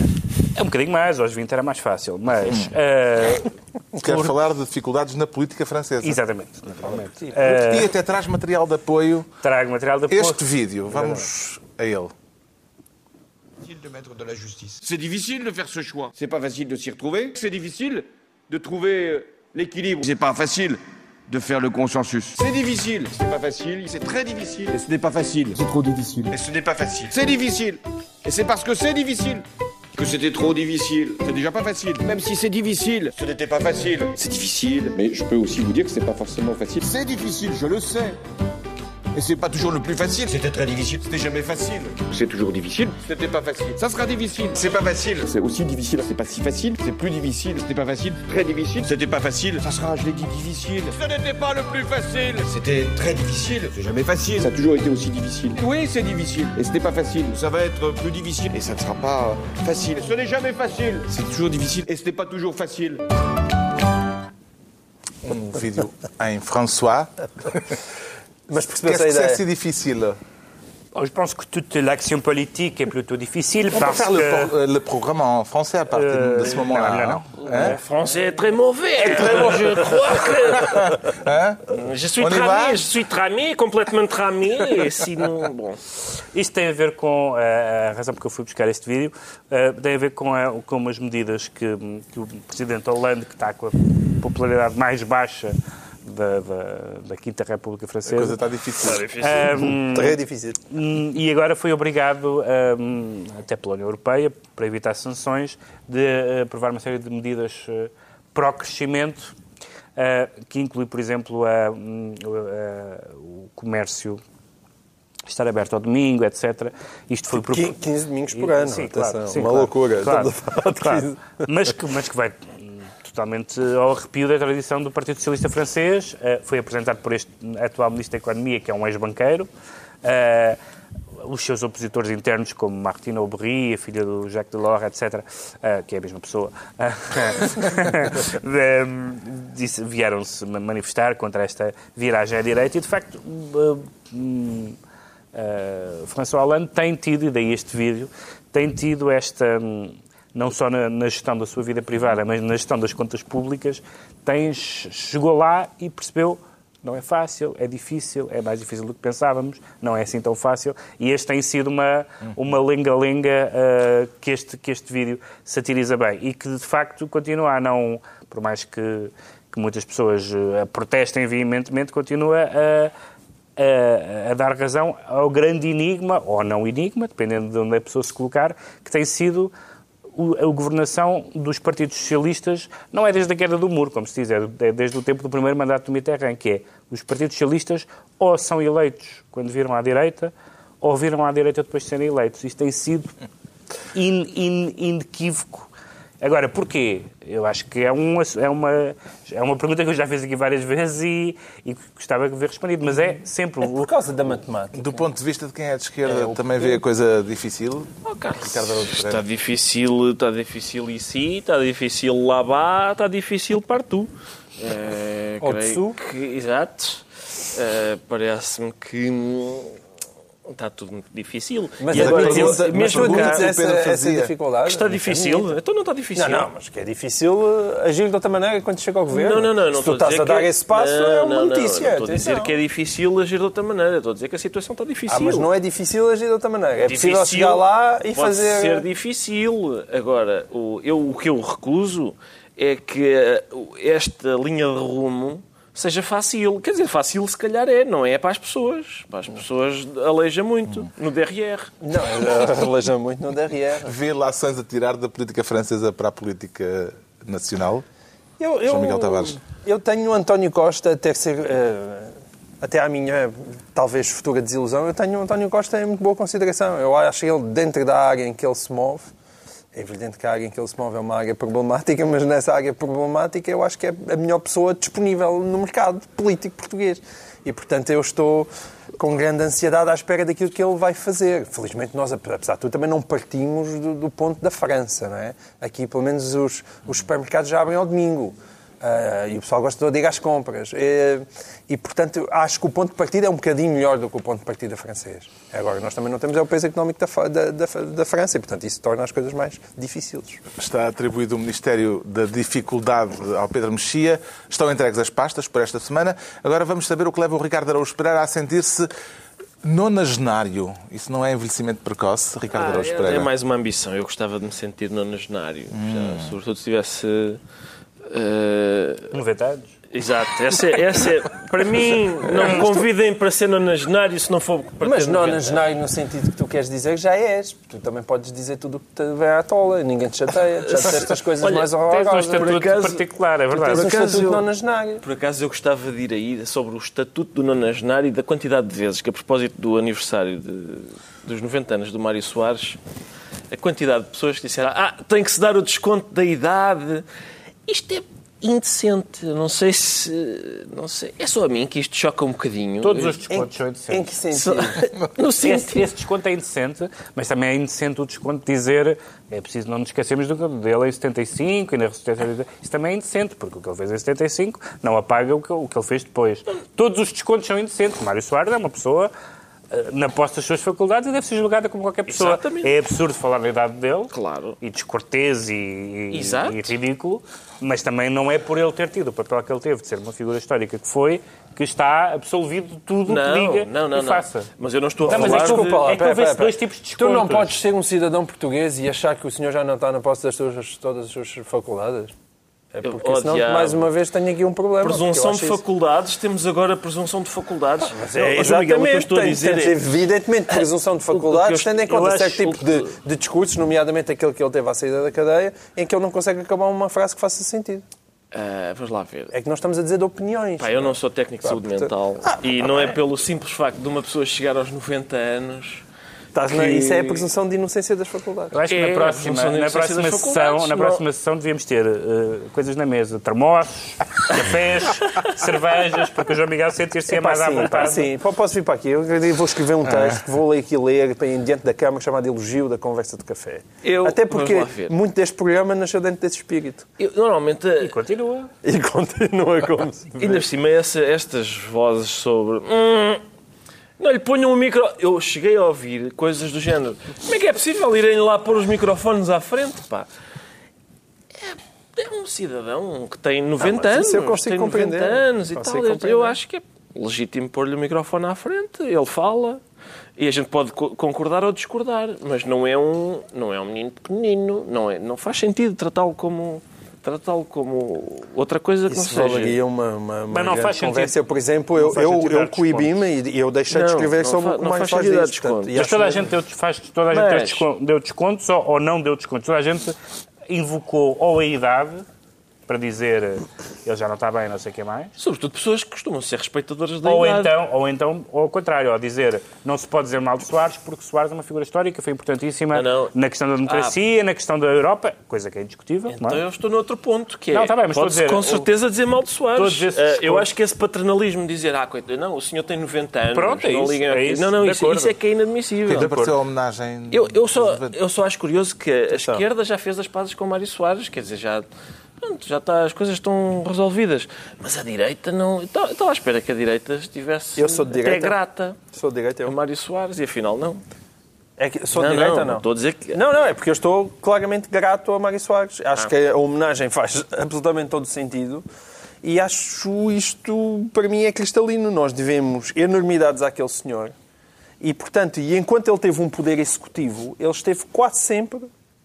É um bocadinho mais, aos 20 era mais fácil, mas... eh, Quer falar de dificuldades na política francesa. exatamente, naturalmente. E até traz material de apoio. Trago material de apoio. Este vídeo, vamos a ele. C'est difficile de faire ce choix. C'est pas facile de s'y retrouver. C'est difficile de trouver l'équilibre. C'est pas facile de faire le consensus. C'est difficile. C'est pas facile. C'est très difficile. Et ce n'est pas facile. C'est trop difficile. Et ce n'est pas facile. C'est difficile. Et c'est parce que c'est difficile que c'était trop difficile. C'est déjà pas facile. Même si c'est difficile, ce n'était pas facile. C'est difficile. Mais je peux aussi vous dire que c'est pas forcément facile. C'est difficile, je le sais. Et c'est pas toujours le plus facile. C'était très difficile. C'était jamais facile. C'est toujours difficile. C'était pas facile. Ça sera difficile. C'est pas facile. C'est aussi difficile. C'est pas si facile. C'est plus difficile. C'était pas facile. Très difficile. C'était pas facile. Ça sera, je l'ai dit, difficile. Ce n'était pas le plus facile. C'était très difficile. C'est jamais facile. Ça a toujours été aussi difficile. Oui, c'est difficile. Et c'était pas facile. Ça va être plus difficile. Et ça ne sera pas facile. Ce n'est jamais facile. C'est toujours difficile. Et ce n'est pas toujours facile. Um vídeo em François. Mas Qu'est-ce percebeu-se a ideia? si difficile Je pense que toute l'action politique est plutôt difficile On peut parce faire le, que... pro- euh, le programme en français à partir Euh, de ce moment-là. non, hein non, Hein Le français est très mauvais. Très bon, je crois que. Hein Je suis On tramé, je suis tramé, complètement tramé. Et sinon, bon. Isto tem a ver com eh, a razão porque eu fui buscar este vídeo, eh, tem a ver com, a- com umas medidas que, que o presidente Hollande, que está com a popularidade mais baixa da, da, da Quinta República A coisa Francesa, está difícil. ehm, Très difficile. Hum, e agora foi obrigado, hum, até pela União Europeia, para evitar sanções, de eh, aprovar uma série de medidas eh, pró-crescimento, eh, que inclui, por exemplo, a, hum, a- o comércio estar aberto ao domingo, etc. Isto foi Tipo, propo- 15 15 domingos por ano. Sim, claro, sim, uma claro, loucura. claro, claro. 15. Mas, que, mas que vai hum, totalmente ao arrepio da tradição do Partido Socialista Francês. Eh, foi apresentado por este atual Ministro da Economia, que é um ex-banqueiro. Eh, os seus opositores internos, como Martine Aubry, a filha do Jacques Delors, etc., eh, que é a mesma pessoa, vieram-se ma- manifestar contra esta viragem à direita e, de facto, hum, François Hollande tem tido, e daí este vídeo, tem tido esta, hum, não só na, na gestão da sua vida privada, mas na gestão das contas públicas, tem, chegou lá e percebeu não é fácil, é difícil, é mais difícil do que pensávamos, não é assim tão fácil. E este tem sido uma, uma lenga-lenga uh, que, este, que este vídeo satiriza bem e que, de facto, continua a não, por mais que, que muitas pessoas uh, protestem veementemente, continua a a, a dar razão ao grande enigma, ou não enigma, dependendo de onde a pessoa se colocar, que tem sido a governação dos partidos socialistas, não é desde a queda do muro, como se diz, é é desde o tempo do primeiro mandato do Mitterrand, que é os partidos socialistas ou são eleitos quando viram à direita, ou viram à direita depois de serem eleitos. Isto tem sido in, in- inequívoco. Agora, porquê? Eu acho que é, um, é, uma, é uma pergunta que eu já fiz aqui várias vezes e, e gostava de ver respondido, mas é sempre o, Por causa da matemática. Do ponto de vista de quem é de esquerda, também vê a coisa difícil? Oh, Pereira. está difícil, está difícil ici, está difícil lá bá, está difícil partout. É, Ou creio que, exato. É, Parece-me que hum, está tudo muito difícil. Mas e agora, eu- mas mesmo tu cá, essa, Pedro essa dificuldade? está difícil, então não está difícil. Não, não, mas que é difícil uh, agir de outra maneira quando chega ao governo. Não, não, não. não Se tu estás dizer a dar que- esse passo, Não, é uma não, notícia. Não, estou a dizer que é difícil agir de outra maneira. Estou a dizer que a situação está difícil. Ah, mas não é difícil agir de outra maneira. É possível Difícil, chegar lá e pode fazer. ser difícil. Agora, o, eu, o que eu recuso é que eh, esta linha de rumo seja fácil. Quer dizer, fácil se calhar é, não é para as pessoas. Para as pessoas aleija muito no DRR. Não, relaja muito no DRR. Vê lações a tirar da política francesa para a política nacional? Eu, eu, João Miguel Tavares. Eu tenho o António Costa até ser. eh, até à minha, talvez, futura desilusão, eu tenho o António Costa em muito boa consideração. Eu acho ele, dentro da área em que ele se move, é evidente que a área em que ele se move é uma área problemática, mas nessa área problemática eu acho que é a melhor pessoa disponível no mercado político português. E, portanto, eu estou com grande ansiedade à espera daquilo que ele vai fazer. Felizmente, nós, apesar de tudo, também não partimos do, do ponto da França, não é? Aqui, pelo menos, os, os supermercados já abrem ao domingo. Ah, e o pessoal gosta de ir às compras. E, e, portanto, acho que o ponto de partida é um bocadinho melhor do que o ponto de partida francês. Agora, nós também não temos é o peso económico da, da, da, da França e, portanto, isso torna as coisas mais difíceis. Está atribuído o Ministério da Dificuldade ao Pedro Mexia. Estão entregues as pastas por esta semana. Agora vamos saber o que leva o Ricardo Araújo Pereira a sentir-se Nonagenário, isso não é envelhecimento precoce, Ricardo Ah, Araújo Pereira? é mais uma ambição. Eu gostava de me sentir nonagenário. Já, sobretudo se tivesse. 90 anos. exato. Essa é, essa é- para mim, não me convidem para ser nonagenário se não for para Mas ter não 90. nonagenário no sentido que tu queres dizer, já és. Tu também podes dizer tudo o que te vem à tola, ninguém te chateia. Já disseste as coisas Olha, mais Tens um horrorosas. estatuto acaso- particular, é verdade. Tens um acaso estatuto eu- nonagenário. Por acaso eu gostava de ir aí sobre o estatuto do nonagenário e da quantidade de vezes que, a propósito do aniversário de- dos 90 anos do Mário Soares, a quantidade de pessoas que disseram ah, tem que se dar o desconto da idade. Isto é indecente. Não sei se... Não sei. É só a mim que isto choca um bocadinho. Todos os Em, descontos são em indecentes. que sentido? No Esse, sentido... esse desconto é indecente, mas também é indecente o desconto de dizer é preciso não nos esquecermos do dele em 75 e na resistência. Isso também é indecente, porque o que ele fez em 75 não apaga o que, o que ele fez depois. Todos os descontos são indecentes. Mário Soares é uma pessoa na posse das suas faculdades e deve ser julgada como qualquer pessoa. Exatamente. É absurdo falar da idade dele. Claro. E descortês e, e, e ridículo, mas também não é por ele ter tido o papel que ele teve de ser uma figura histórica que foi, que está absolvido de tudo o que Não, diga não, não, e não. faça. Mas eu não estou a Não, mas falar é que, de... desculpa lá. é que pera. dois tipos de Tu descontos. não podes ser um cidadão português e achar que o senhor já não está na posse das suas, todas as suas faculdades? É porque Oh, senão, diabo. mais uma vez, tenho aqui um problema. Presunção de isso- faculdades, temos agora presunção de faculdades. Mas Não, é, João Miguel, o que eu exatamente, estou a dizer é... evidentemente, presunção de faculdades, eu- tendo em conta certo tipo que- de, de discursos, nomeadamente aquele que ele teve à saída da cadeia, em que ele não consegue acabar uma frase que faça sentido. Ah, vamos lá ver. É que nós estamos a dizer de opiniões. Pá, eu não sou técnico de saúde mental e não é pelo simples facto de uma pessoa chegar aos 90 anos. Estás na- que- Isso é a presunção de inocência das faculdades. Eu acho que É, na próxima, na próxima sessão, na não- próxima sessão devíamos ter eh, coisas na mesa, termossos, cafés, cervejas, porque o João Miguel sentir-se é mais à sim, pá, vontade. sim. Posso vir para aqui? Eu vou escrever um texto que vou ler aqui ler tem diante da Câmara chamado Elogio da Conversa de Café. Eu- Até porque muito deste programa nasceu dentro desse espírito. Eu, normalmente, E continua. E continua como se vê. ainda por cima, essa- estas vozes sobre. "Hum, não lhe ponham um micro. Eu cheguei a ouvir coisas do género. Como é que é possível irem lá pôr os microfones à frente? Pá? É, é um cidadão que tem 90 mas anos. eu consigo tem 90 compreender. anos e tal. Eu- Eu compreender. acho que é legítimo pôr-lhe o microfone à frente. Ele fala. E a gente pode co- concordar ou discordar, mas não é um, não é um menino pequenino, não, é, não faz sentido tratá-lo como, tratá-lo como outra coisa que Isso não seja. valeria uma, uma, uma Mas não faz sentido. conversa. Eu, por exemplo, Não eu, eu, eu coibi-me e eu deixei de Não, escrever não sobre fa- o não mais faz disso. Portanto, desconto. Mas toda a gente deu, faz, toda a gente deu Mas- desconto- deu descontos ou, ou não deu descontos. Toda a gente invocou ou a idade para dizer eh, ele já não está bem, não sei o que mais. Sobretudo pessoas que costumam ser respeitadoras da Ou idade. então, ou então, ou ao contrário, ao dizer não se pode dizer mal de Soares porque Soares é uma figura histórica, foi importantíssima Ah, não. na questão da democracia, na questão da Europa, coisa que é indiscutível. Então não é? eu estou noutro ponto, que é... Não, tá bem, mas estou a dizer, com certeza dizer mal de Soares. Ah, eu acho que esse paternalismo de dizer, ah, coitado, não, o senhor tem 90 anos, Pronto, é não isso, liguem é isso, Não, não, de isso, isso é que é inadmissível. Pareceu a homenagem. Eu, eu, só, dos 90. eu só acho curioso que a Então. esquerda já fez as pazes com o Mário Soares, quer dizer, já, pronto, já está, as coisas estão resolvidas. Mas a direita não. Eu estava- à espera que a direita estivesse Eu sou de até direita. grata Sou de direita, a eu. Mário Soares e afinal não. É que sou não, de direita não, não? Estou a dizer que. Não, não, é porque eu estou claramente grato a Mário Soares. Ah. Acho que a homenagem faz absolutamente todo o sentido. E acho isto, para mim, é cristalino. Nós devemos enormidades àquele senhor. E, portanto, e enquanto ele teve um poder executivo, ele esteve quase sempre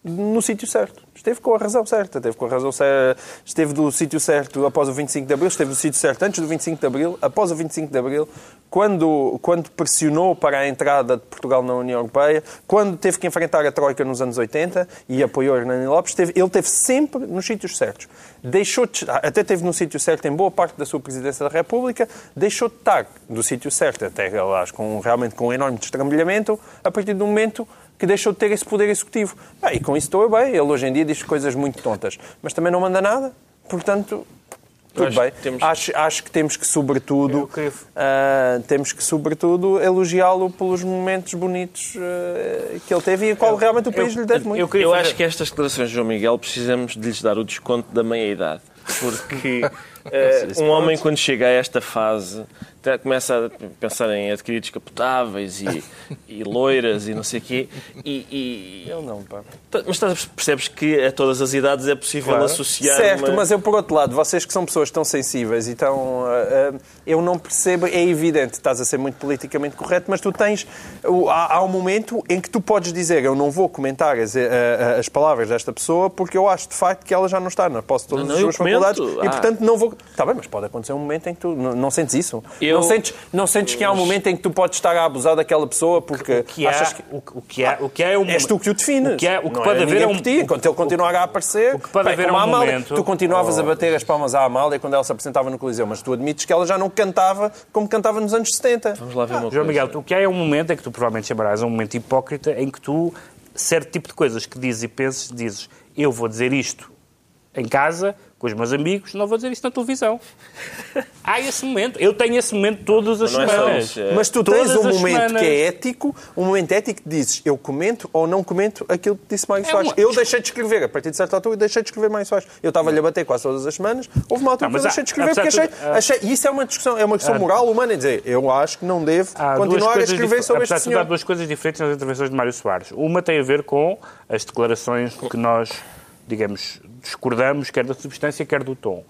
no sítio certo. Esteve com a razão certa. Esteve com a razão certa. Esteve do sítio certo após o 25 de Abril, esteve no sítio certo antes do 25 de Abril, após o 25 de Abril, quando, quando pressionou para a entrada de Portugal na União Europeia, quando teve que enfrentar a Troika nos anos 80 e apoiou Hernani Lopes, ele esteve sempre nos sítios certos. Deixou de, até esteve no sítio certo em boa parte da sua presidência da República, deixou de estar no sítio certo, até aliás, com, realmente com um enorme destrambelhamento, a partir do momento que deixou de ter esse poder executivo. Ah, e com isso estou eu bem. Ele hoje em dia diz coisas muito tontas, mas também não manda nada. Portanto, tudo acho bem. que temos- Acho, acho que temos que, sobretudo, Eu ah, temos que, sobretudo, elogiá-lo pelos momentos bonitos ah, que ele teve e a qual realmente o país lhe deve muito. eu Eu acho que estas declarações de João Miguel precisamos de lhes dar o desconto da meia-idade. Porque uh, um homem, quando chega a esta fase, começa a pensar em adquirir descapotáveis e, e loiras e não sei o quê. E, e... Eu não, pá. Mas percebes que a todas as idades é possível claro. associar. Certo, uma... mas eu, por outro lado, vocês que são pessoas tão sensíveis e tão. Uh, uh, eu não percebo, é evidente, estás a ser muito politicamente correto, mas tu tens. Uh, há, há, um momento em que tu podes dizer eu não vou comentar as, as palavras desta pessoa porque eu acho de facto que ela já não está na posse de todas não, as suas ah. e, portanto, não vou. Está bem, mas pode acontecer um momento em que tu não, não sentes isso. Eu... Não, sentes, não sentes que há um momento em que tu podes estar a abusar daquela pessoa porque o que há, achas que. O, o que há, o que é um... És tu que o defines. O que, é, o que não pode é haver é um. Ti, enquanto ele continuar a aparecer. O que pode haver é um momento. Tu continuavas oh. a bater as palmas à Amália quando ela se apresentava no Coliseu, mas tu admites que ela já não cantava como cantava nos anos 70. Vamos lá ver uma ah, João Miguel, o que há é um momento em que tu provavelmente chamarás um momento hipócrita em que tu, certo tipo de coisas que dizes e pensas, dizes eu vou dizer isto em casa, com os meus amigos, não vou dizer isso na televisão. Há esse momento. Eu tenho esse momento todas as é semanas. É Mas tu tens um momento semanas. que é ético, um momento ético que dizes eu comento ou não comento aquilo que disse Mário é Soares. Uma... Eu deixei de escrever, a partir de certa altura, eu deixei de escrever Mário Soares. Eu estava-lhe a bater quase todas as semanas, houve uma altura não, que eu deixei de escrever porque achei, achei... E isso é uma discussão, é uma questão moral humana, é dizer, eu acho que não devo continuar a escrever sobre este senhor. Há duas coisas diferentes nas intervenções de Mário Soares. Uma tem a ver com as declarações que nós digamos, discordamos quer da substância, quer do tom.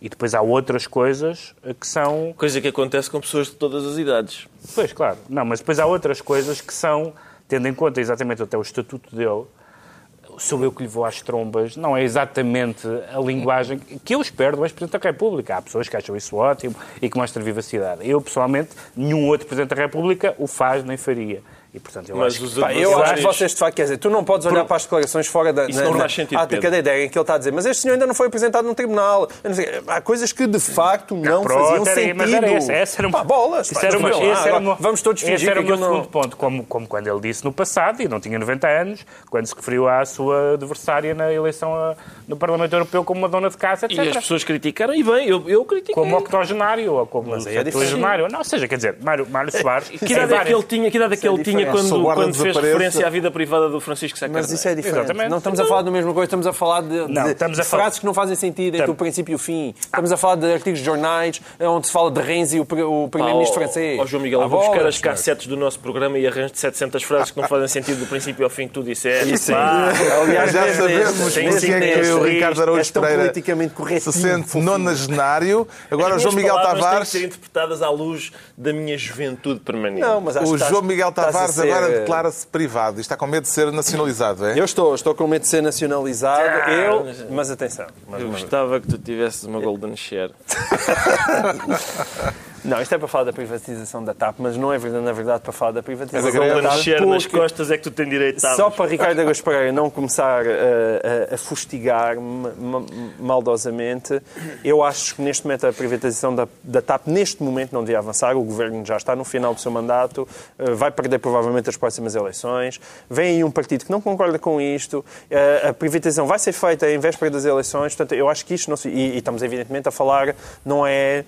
E depois há outras coisas que são. Coisa que acontece com pessoas de todas as idades. Pois, claro. Não, mas depois há outras coisas que são, tendo em conta exatamente até o estatuto dele, sou eu que lhe vou às trombas, não é exatamente a linguagem que eu espero do ex-Presidente da República. Há pessoas que acham isso ótimo e que mostram vivacidade. Eu, pessoalmente, nenhum outro Presidente da República o faz nem faria. E, portanto, eu Mas acho, que, pá, eu acho que vocês, de facto, quer dizer, tu não podes olhar Por... para as declarações fora da... Isso na, não faz sentido, há cada ideia em que ele está a dizer, mas este senhor ainda não foi apresentado num tribunal. Há coisas que, de facto, não Pronto, faziam era, sentido. Mas era esse era um... pá, bolas. Isso era uma, esse era uma, vamos todos fingir esse era que o meu segundo ponto, como, como quando ele disse no passado, e não tinha 90 anos, quando se referiu à sua adversária na eleição a, no Parlamento Europeu como uma dona de casa, etc. E as pessoas criticaram, e bem, eu, eu critiquei. Como octogenário, ou como mas é. Não, ou seja, quer dizer, Mário, Mário Soares... Que idade é que ele tinha, que idade é que ele tinha quando fez referência à vida privada do Francisco Sá Mas isso é diferente. Exatamente. Não estamos a falar da mesma coisa, estamos a falar de, não, de, de frases que não fazem sentido entre o princípio e o fim. Estamos a falar de artigos de jornais onde se fala de Renzi, o, o primeiro-ministro francês. Ó João Miguel, eu vou buscar as cassetes do nosso programa e arranjo de 700 frases que não fazem sentido do princípio ao fim que tu disseste. Isso, Aliás, já sabemos porque é que o Ricardo Araújo Pereira se sente nonagenário. Agora o João Miguel Tavares... têm que ser interpretadas à luz da minha juventude permanente. Não, mas o João Miguel Tavares agora declara-se privado e está com medo de ser nacionalizado, é? Eu estou, estou com medo de ser nacionalizado. Ah, eu, mas atenção. eu gostava que tu tivesses uma Golden Share. Não, isto é para falar da privatização da TAP, mas não é verdade, na verdade, para falar da privatização da TAP. Porque... nas costas é que tu tens direito a Só para Ricardo Agos Pereira não começar a, a, a fustigar-me maldosamente, eu acho que neste momento a privatização da, da TAP, neste momento, não devia avançar. O governo já está no final do seu mandato, eh, vai perder provavelmente as próximas eleições. Vem aí um partido que não concorda com isto, eh, a privatização vai ser feita em véspera das eleições, portanto, eu acho que isto não se... e, e estamos evidentemente a falar, não é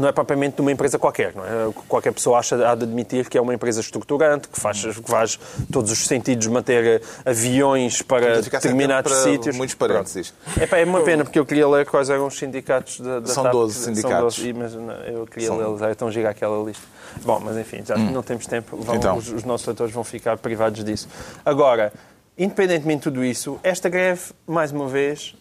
não é propriamente de uma empresa qualquer. Não é? Qualquer pessoa acha, há de admitir que é uma empresa estruturante, que faz, que faz todos os sentidos manter aviões para determinados para sítios. Muitos parênteses. É, é uma pena, porque eu queria ler quais eram os sindicatos da, da São TAP. 12 sindicatos. São 12, mas não, eu queria lê-los, é tão giga aquela lista. Bom, mas enfim, já hum. não temos tempo, vão, então. os, os nossos leitores vão ficar privados disso. Agora, independentemente de tudo isso, esta greve, mais uma vez,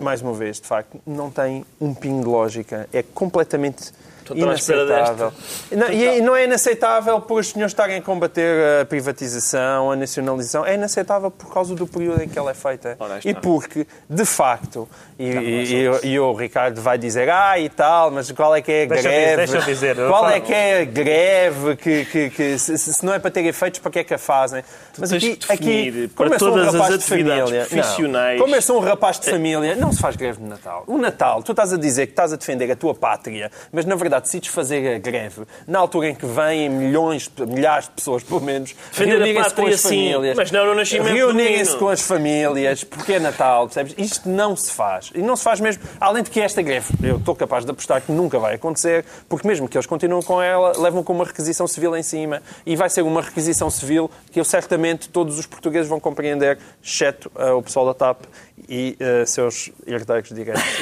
mais uma vez, de facto, não tem um pingo de lógica. É completamente inaceitável. Não, e não é inaceitável por os senhores estarem a combater a privatização, a nacionalização. É inaceitável por causa do período em que ela é feita. E porque, de facto, e, e, e, e, o Ricardo vai dizer, ah, e tal, mas qual é que é a deixa greve? Deixa eu dizer. Qual é que é a greve que, que, que se, se, não é para ter efeitos, para que é que a fazem? Mas aqui, aqui como eu um rapaz de família, não, como eu sou um rapaz de família, não se faz greve de Natal. O Natal, tu estás a dizer que estás a defender a tua pátria, mas na verdade decides fazer a greve, na altura em que vêm milhões, milhares de pessoas, pelo menos, reunirem-se com as sim, famílias, mas não no nascimento do reunirem-se com as famílias, porque é Natal, percebes? Isto não se faz. E não se faz mesmo, além de que esta greve, eu estou capaz de apostar que nunca vai acontecer, porque mesmo que eles continuem com ela, levam com uma requisição civil em cima, e vai ser uma requisição civil que eu certamente todos os portugueses vão compreender, exceto eh, o pessoal da TAP e eh, seus herdeiros familiares.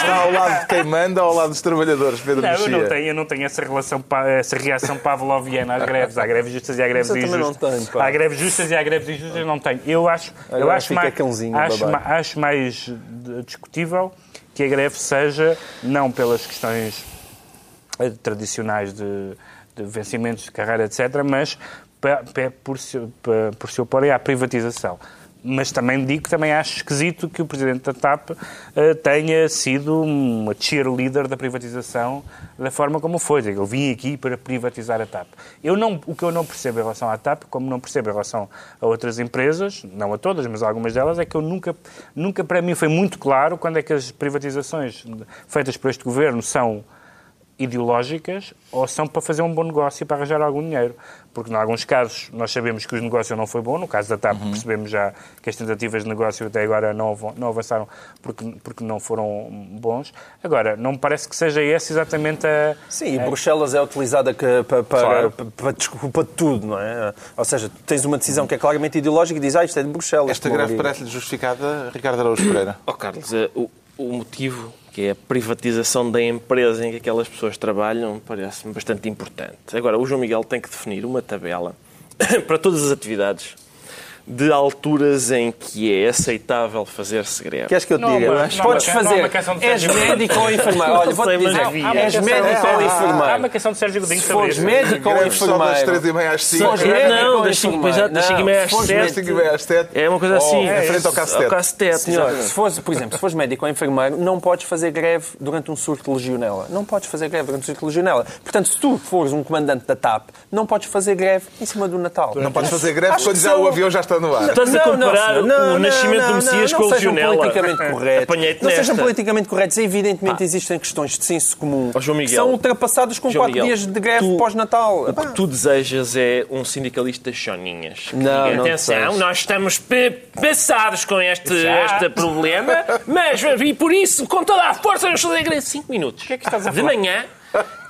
Está ao lado de quem manda ao lado dos trabalhadores, Pedro Não, eu não tenho, eu não tenho essa relação, essa reação pavloviana às greves. Há greves justas e há greves Mas eu injustas. não tenho, pá. há greves justas e há greves injustas, eu não tenho. Eu acho, eu acho, mais, cãozinho, acho, acho mais discutível que a greve seja, não pelas questões eh, tradicionais de, de vencimentos de carreira, etc., mas pa- pa- por, se, pa- por se oporem à privatização. Mas também digo que também acho esquisito que o Presidente da TAP eh, tenha sido uma cheerleader da privatização da forma como foi. Eu vim aqui para privatizar a TAP. Eu não, o que eu não percebo em relação à TAP, como não percebo em relação a outras empresas, não a todas, mas a algumas delas, é que eu nunca, nunca para mim foi muito claro quando é que as privatizações feitas por este governo são ideológicas ou são para fazer um bom negócio e para arranjar algum dinheiro. Porque, em alguns casos, nós sabemos que o negócio não foi bom. No caso da TAP, percebemos já que as tentativas de negócio até agora não, não avançaram porque, porque não foram bons. Agora, não me parece que seja essa exatamente a... Sim, e Bruxelas é utilizada que- pa- para, Claro. para, para desculpa de tudo, não é? Ou seja, tu tens uma decisão que é claramente ideológica e dizes, ah, isto é de Bruxelas. Esta greve parece-lhe justificada, Ricardo Araújo Pereira? Ó Carlos, eh, o, o motivo, que é a privatização da empresa em que aquelas pessoas trabalham, parece-me bastante importante. Agora, o João Miguel tem que definir uma tabela para todas as atividades de alturas em que é aceitável fazer-se greve. Queres que eu te Não, diga? mas- não, Podes não, fazer. de És médico ou enfermeiro? Olha, vou-te dizer. havia. És médico ou Há uma enfermeiro? canção de Sérgio Godinho Se sobre fores isso. médico ou só das enfermeiro? três e meia às Se cinco. fores É, médico não, ou das cinco- enfermeiro? exato, das cinco e meia Não, às se fores sete. Das cinco e meia às sete. É uma coisa assim. Oh, em frente ao cacetete. Se fores, por exemplo, se fores médico ou enfermeiro, não podes fazer greve durante um surto de legionela. Não podes fazer greve durante um surto de legionela. Portanto, se tu fores um comandante da TAP, não podes fazer greve em cima do Natal. Não podes fazer greve quando que já o avião já está no ar. Estás a comparar o não, nascimento não, do Messias não, com a não sejam legionela. politicamente corretos. Não sejam politicamente corretos. Evidentemente existem questões de senso comum que são ultrapassadas com quatro dias de greve pós-Natal. O que tu desejas é um sindicalista choninhas. Não, Atenção, nós estamos passados com este, este problema, mas e por isso, com toda a força, vamos fazer greve 5 minutos. que é que estás a De falar? manhã,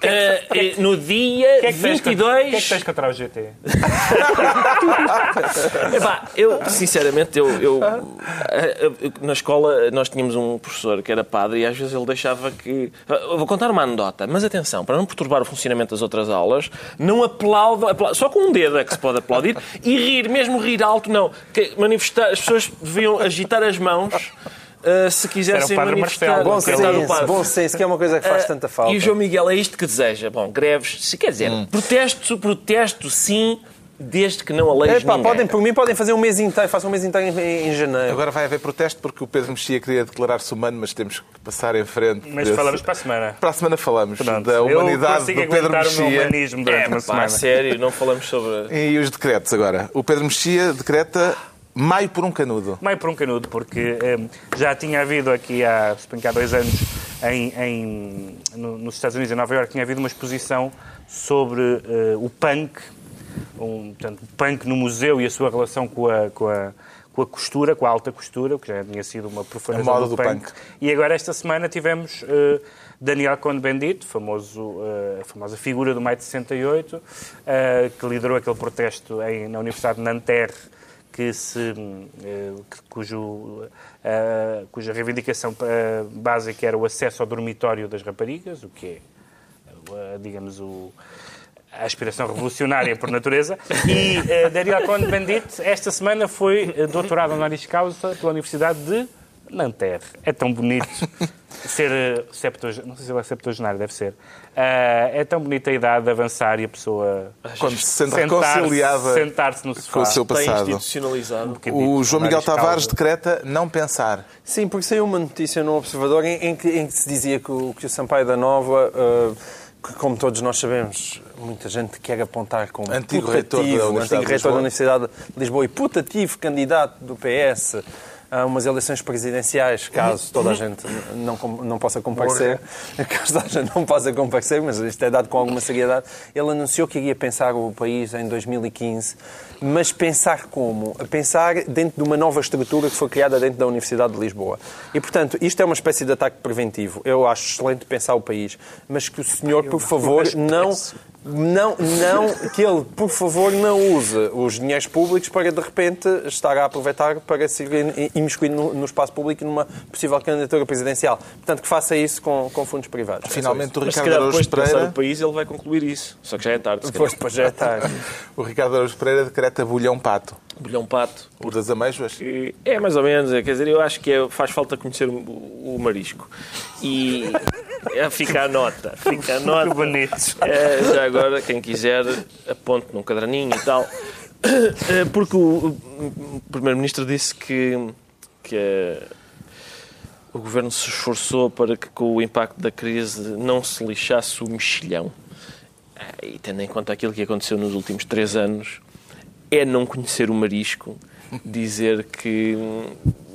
eh, eh, no dia que é que tens contra- 22. O que é que tens contra o GT? Epá, eu, sinceramente, eu, eu- eh, eh, na escola nós tínhamos um professor que era padre e às vezes ele deixava que. Eu vou contar uma anedota, mas atenção, para não perturbar o funcionamento das outras aulas, não aplaudam, apla- só com um dedo é que se pode aplaudir e rir, mesmo rir alto, não. Que manifestar, as pessoas deviam agitar as mãos. Eh, se quisessem Era o Padre manifestar. Marcelo, Bom senso, padre. bom senso, que é uma coisa que faz Ah, tanta falta. E o João Miguel é isto que deseja. Bom, greves, se quer dizer, protesto, protesto sim, desde que não aleije Epá, ninguém. podem, por mim, podem fazer um mês inteiro. Façam um mês inteiro em, em janeiro. Agora vai haver protesto porque o Pedro Mexia queria declarar-se humano, mas temos que passar em frente. Mas desse- falamos para a semana. Para a semana falamos Pronto, da eu humanidade do Pedro aguentar o meu Mexia. humanismo durante É, uma pá, semana. sério, não falamos sobre... E os decretos agora. O Pedro Mexia decreta maio por um canudo. Meio por um canudo, porque hum, já tinha havido aqui há, que há dois anos, em, em- no- nos Estados Unidos, em Nova Iorque, tinha havido uma exposição sobre eh, o punk, um, portanto, o punk no museu e a sua relação com a, com a, com a costura, com a alta costura, que já tinha sido uma profanação A moda do, do punk. punk. E agora, esta semana, tivemos eh, Daniel Cohn-Bendit, famoso, eh, a famosa figura do Maio de 68, eh, que liderou aquele protesto em- na Universidade de Nanterre, que se, eh, cujo, eh, cuja reivindicação eh, básica era o acesso ao dormitório das raparigas, o que é, digamos, o, a aspiração revolucionária por natureza. E eh, Daniel Cohn-Bendit, esta semana, foi doutorado honoris causa pela Universidade de Nanterre. É tão bonito ser eh, septuagenário, não sei se ele é septuagenário, deve ser. Ah, é tão bonita a idade de avançar e a pessoa Quando se sente sentar-se reconciliada sentar-se no sofá. com o seu Está passado. institucionalizado. O João Miguel Tavares decreta não pensar. Sim, porque saiu uma notícia no Observador em, em que, em que se dizia que o, que o Sampaio da Nova, eh, que como todos nós sabemos, muita gente quer apontar como Antigo reitor da putativo, Universidade antigo reitor da. Universidade de Lisboa e putativo candidato do PS a umas eleições presidenciais, caso toda a gente não, não possa comparecer, caso toda a gente não possa comparecer, mas isto é dado com alguma seriedade, ele anunciou que iria pensar o país em 2015, mas pensar como? Pensar dentro de uma nova estrutura que foi criada dentro da Universidade de Lisboa. E, portanto, isto é uma espécie de ataque preventivo. Eu acho excelente pensar o país, mas que o senhor, por favor, não não, não, que ele, por favor, não use os dinheiros públicos para, de repente, estar a aproveitar para se imiscuir no, no espaço público numa possível candidatura presidencial. Portanto, que faça isso com, com fundos privados. É Finalmente, é o Ricardo Araújo Pereira... o país ele vai concluir isso. Só que já é tarde. Depois, depois já é tarde. o Ricardo Araújo Pereira decreta bolhão pato. Bolhão pato. O das amêijoas? É, mais ou menos. Quer dizer, eu acho que é, faz falta conhecer o, o marisco. E... É, fica a nota. Fica a nota. bonitos. É, já agora, quem quiser, aponte num caderninho e tal. É, porque o, o Primeiro-Ministro disse que, que é, o Governo se esforçou para que, com o impacto da crise, não se lixasse o mexilhão. É, e tendo em conta aquilo que aconteceu nos últimos três anos, é não conhecer o marisco dizer que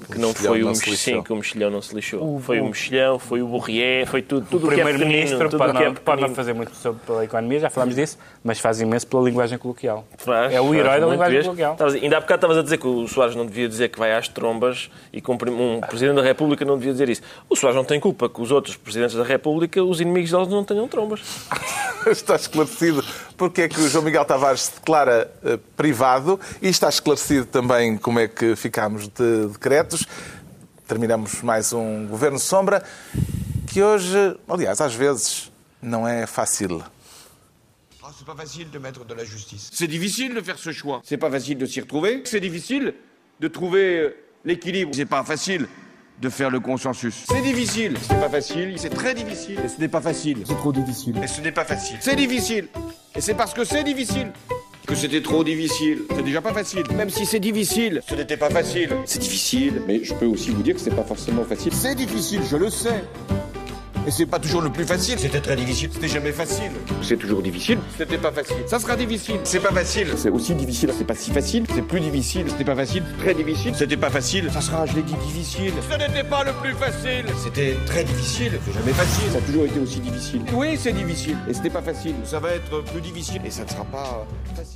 que não foi o mexilhão, que o mexilhão não se lixou. O, foi o mexilhão, foi o borrié, foi tudo, tudo o é Primeiro-Ministro pode, é pode não fazer muito sobre pela economia, já falámos disso, mas faz imenso pela linguagem coloquial. Faz, é o herói da linguagem coloquial. ainda há bocado estavas a dizer que o Soares não devia dizer que vai às trombas e que um Presidente da República não devia dizer isso. O Soares não tem culpa que os outros Presidentes da República, os inimigos deles não tenham trombas. está esclarecido porque é que o João Miguel Tavares se declara uh, privado e está esclarecido também como é que ficámos de decretos terminamos mais um Governo Sombra, que hoje, aliás, às vezes, não é fácil. Ah, c'est pas facile de mettre de la justice. C'est difficile de faire ce choix. C'est pas facile de s'y retrouver. C'est difficile de trouver euh, l'équilibre. C'est pas facile de faire le consensus. C'est difficile. C'est pas facile. C'est très difficile. Et ce n'est pas facile. C'est trop difficile. Et ce n'est pas facile. C'est difficile. Et c'est parce que c'est difficile que c'était trop difficile. C'est déjà pas facile. Même si c'est difficile, ce n'était pas facile. C'est difficile. Mais je peux aussi vous dire que c'est pas forcément facile. C'est difficile, je le sais. Et c'est pas toujours le plus facile. C'était très difficile. C'était jamais facile. C'est toujours difficile. C'était pas facile. Ça sera difficile. C'est pas facile. C'est aussi difficile. C'est pas si facile. C'est plus difficile. C'était pas facile. Très difficile. C'était pas facile. Ça sera, je l'ai dit, difficile. Ce n'était pas le plus facile. C'était très difficile. C'est jamais facile. Ça a toujours été aussi difficile. Oui, c'est difficile. Et c'était pas facile. Ça va être plus difficile. Et ça ne sera pas facile.